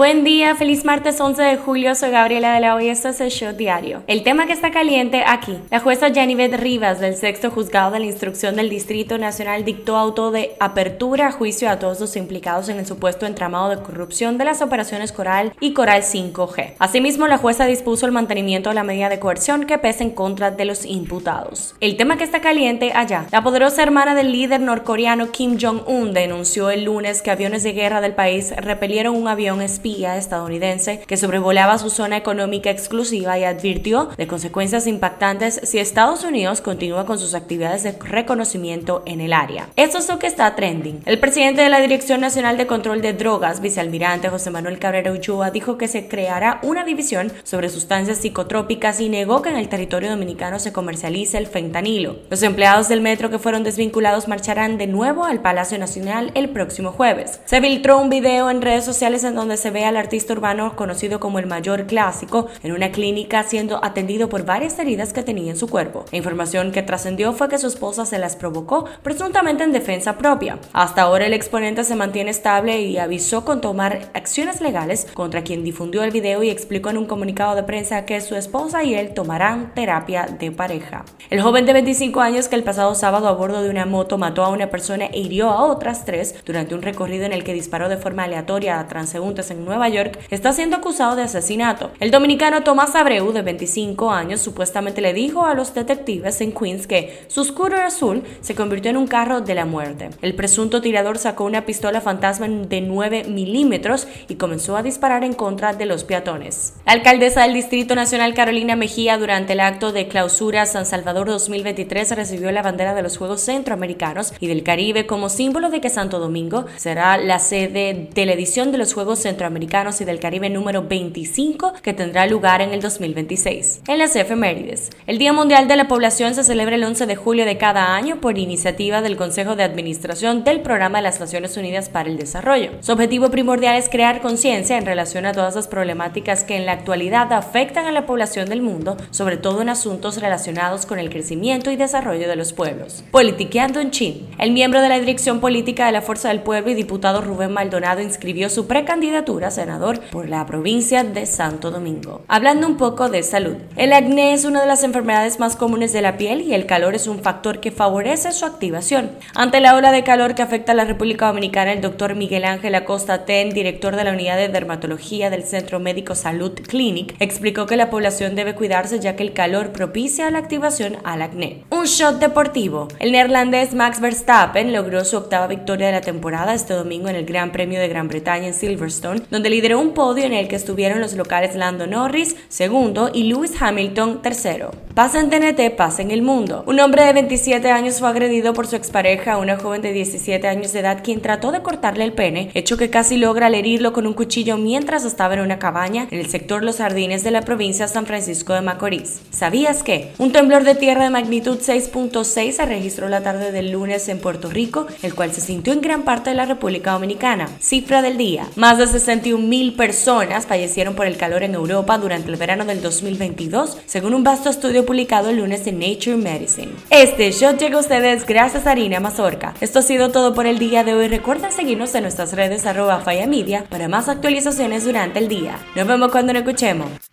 Buen día, feliz martes 11 de julio, soy Gabriela de la Hoy, esto es el Show Diario. El tema que está caliente aquí, la jueza Janivet Rivas del sexto juzgado de la instrucción del Distrito Nacional dictó auto de apertura a juicio a todos los implicados en el supuesto entramado de corrupción de las operaciones Coral y Coral 5G. Asimismo, la jueza dispuso el mantenimiento de la medida de coerción que pesa en contra de los imputados. El tema que está caliente allá, la poderosa hermana del líder norcoreano Kim Jong-un denunció el lunes que aviones de guerra del país repelieron un avión espía estadounidense que sobrevolaba su zona económica exclusiva y advirtió de consecuencias impactantes si Estados Unidos continúa con sus actividades de reconocimiento en el área. Esto es lo que está trending. El presidente de la Dirección Nacional de Control de Drogas, vicealmirante José Manuel Cabrera Uchoa, dijo que se creará una división sobre sustancias psicotrópicas y negó que en el territorio dominicano se comercialice el fentanilo. Los empleados del metro que fueron desvinculados marcharán de nuevo al Palacio Nacional el próximo jueves. Se filtró un video en redes sociales en donde se ve al artista urbano conocido como el mayor clásico en una clínica siendo atendido por varias heridas que tenía en su cuerpo. La información que trascendió fue que su esposa se las provocó presuntamente en defensa propia. Hasta ahora el exponente se mantiene estable y avisó con tomar acciones legales contra quien difundió el video y explicó en un comunicado de prensa que su esposa y él tomarán terapia de pareja. El joven de 25 años que el pasado sábado a bordo de una moto mató a una persona e hirió a otras tres durante un recorrido en el que disparó de forma aleatoria a transeúntes en Nueva York, está siendo acusado de asesinato. El dominicano Tomás Abreu, de 25 años, supuestamente le dijo a los detectives en Queens que su scooter azul se convirtió en un carro de la muerte. El presunto tirador sacó una pistola fantasma de 9 milímetros y comenzó a disparar en contra de los peatones. La alcaldesa del Distrito Nacional Carolina Mejía durante el acto de clausura San Salvador 2023 recibió la bandera de los Juegos Centroamericanos y del Caribe como símbolo de que Santo Domingo será la sede de la edición de los Juegos Centroamericanos y del Caribe número 25 que tendrá lugar en el 2026. En las efemérides, el Día Mundial de la Población se celebra el 11 de julio de cada año por iniciativa del Consejo de Administración del Programa de las Naciones Unidas para el Desarrollo. Su objetivo primordial es crear conciencia en relación a todas las problemáticas que en la actualidad afectan a la población del mundo, sobre todo en asuntos relacionados con el crecimiento y desarrollo de los pueblos. Politiqueando en Chin. El miembro de la Dirección Política de la Fuerza del Pueblo y diputado Rubén Maldonado inscribió su precandidatura senador por la provincia de Santo Domingo. Hablando un poco de salud. El acné es una de las enfermedades más comunes de la piel y el calor es un factor que favorece su activación. Ante la ola de calor que afecta a la República Dominicana, el doctor Miguel Ángel Acosta Ten, director de la unidad de dermatología del Centro Médico Salud Clinic, explicó que la población debe cuidarse ya que el calor propicia la activación al acné. Un shot deportivo. El neerlandés Max Verstappen logró su octava victoria de la temporada este domingo en el Gran Premio de Gran Bretaña en Silverstone, donde lideró un podio en el que estuvieron los locales Lando Norris, segundo, y Lewis Hamilton, tercero. Pasa en TNT, pasa en el mundo. Un hombre de 27 años fue agredido por su expareja, una joven de 17 años de edad, quien trató de cortarle el pene, hecho que casi logra herirlo con un cuchillo mientras estaba en una cabaña en el sector Los Jardines de la provincia San Francisco de Macorís. ¿Sabías que? Un temblor de tierra de magnitud 6.6 se registró la tarde del lunes en Puerto Rico, el cual se sintió en gran parte de la República Dominicana. Cifra del día. Más de 61 mil personas fallecieron por el calor en Europa durante el verano del 2022, según un vasto estudio publicado el lunes en Nature Medicine. Este shot llega a ustedes gracias a Harina Mazorca. Esto ha sido todo por el día de hoy. Recuerda seguirnos en nuestras redes arroba Media para más actualizaciones durante el día. Nos vemos cuando nos escuchemos.